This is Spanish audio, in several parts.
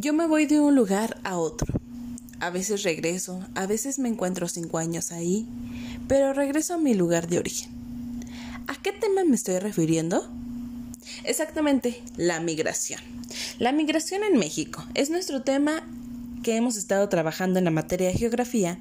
Yo me voy de un lugar a otro. A veces regreso, a veces me encuentro cinco años ahí, pero regreso a mi lugar de origen. ¿A qué tema me estoy refiriendo? Exactamente, la migración. La migración en México es nuestro tema que hemos estado trabajando en la materia de geografía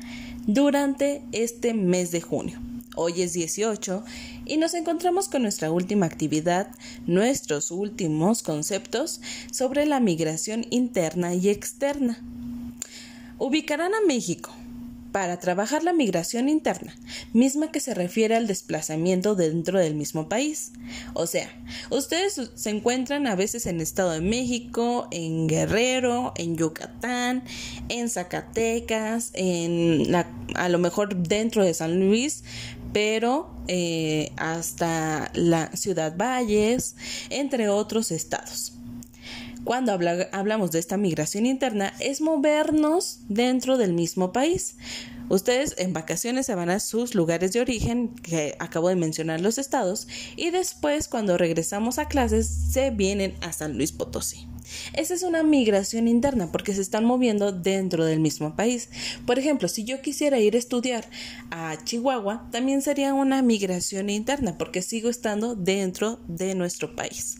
durante este mes de junio. Hoy es 18 y nos encontramos con nuestra última actividad, nuestros últimos conceptos sobre la migración interna y externa. Ubicarán a México para trabajar la migración interna, misma que se refiere al desplazamiento dentro del mismo país. O sea, ustedes se encuentran a veces en Estado de México, en Guerrero, en Yucatán, en Zacatecas, a lo mejor dentro de San Luis, pero eh, hasta la Ciudad Valles, entre otros estados. Cuando hablamos de esta migración interna es movernos dentro del mismo país. Ustedes en vacaciones se van a sus lugares de origen, que acabo de mencionar los estados, y después cuando regresamos a clases se vienen a San Luis Potosí. Esa es una migración interna porque se están moviendo dentro del mismo país. Por ejemplo, si yo quisiera ir a estudiar a Chihuahua, también sería una migración interna porque sigo estando dentro de nuestro país.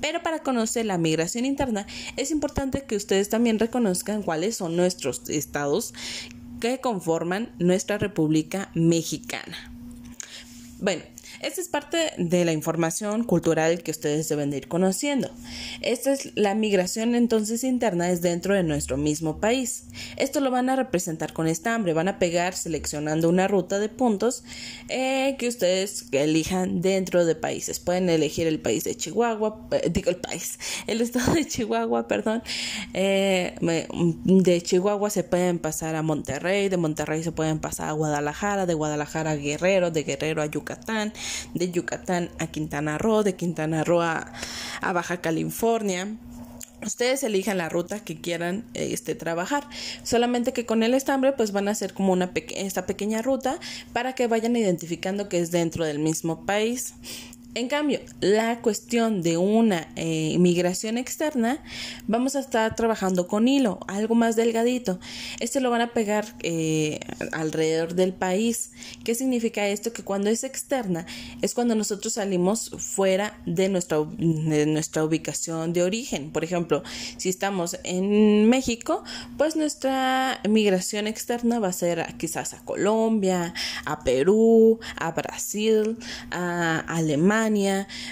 Pero para conocer la migración interna es importante que ustedes también reconozcan cuáles son nuestros estados que conforman nuestra República Mexicana. Bueno, esta es parte de la información cultural que ustedes deben de ir conociendo. Esta es la migración entonces interna es dentro de nuestro mismo país. Esto lo van a representar con estambre, van a pegar seleccionando una ruta de puntos eh, que ustedes elijan dentro de países. Pueden elegir el país de Chihuahua, eh, digo el país, el estado de Chihuahua, perdón. Eh, de Chihuahua se pueden pasar a Monterrey, de Monterrey se pueden pasar a Guadalajara, de Guadalajara a Guerrero, de Guerrero a Yucatán, de Yucatán a Quintana Roo, de Quintana Roo a, Baja California. Ustedes elijan la ruta que quieran este, trabajar. Solamente que con el estambre pues van a hacer como una esta pequeña ruta para que vayan identificando que es dentro del mismo país. En cambio, la cuestión de una eh, migración externa, vamos a estar trabajando con hilo, algo más delgadito. Este lo van a pegar eh, alrededor del país. ¿Qué significa esto? Que cuando es externa es cuando nosotros salimos fuera de nuestra, de nuestra ubicación de origen. Por ejemplo, si estamos en México, pues nuestra migración externa va a ser quizás a Colombia, a Perú, a Brasil, a Alemania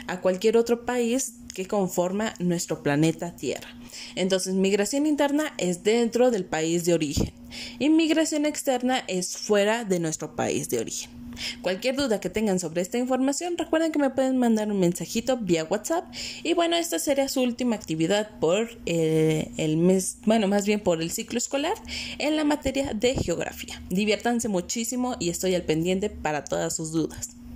a cualquier otro país que conforma nuestro planeta Tierra. Entonces, migración interna es dentro del país de origen y migración externa es fuera de nuestro país de origen. Cualquier duda que tengan sobre esta información, recuerden que me pueden mandar un mensajito vía WhatsApp. Y bueno, esta sería su última actividad por eh, el mes, bueno, más bien por el ciclo escolar en la materia de geografía. Diviértanse muchísimo y estoy al pendiente para todas sus dudas.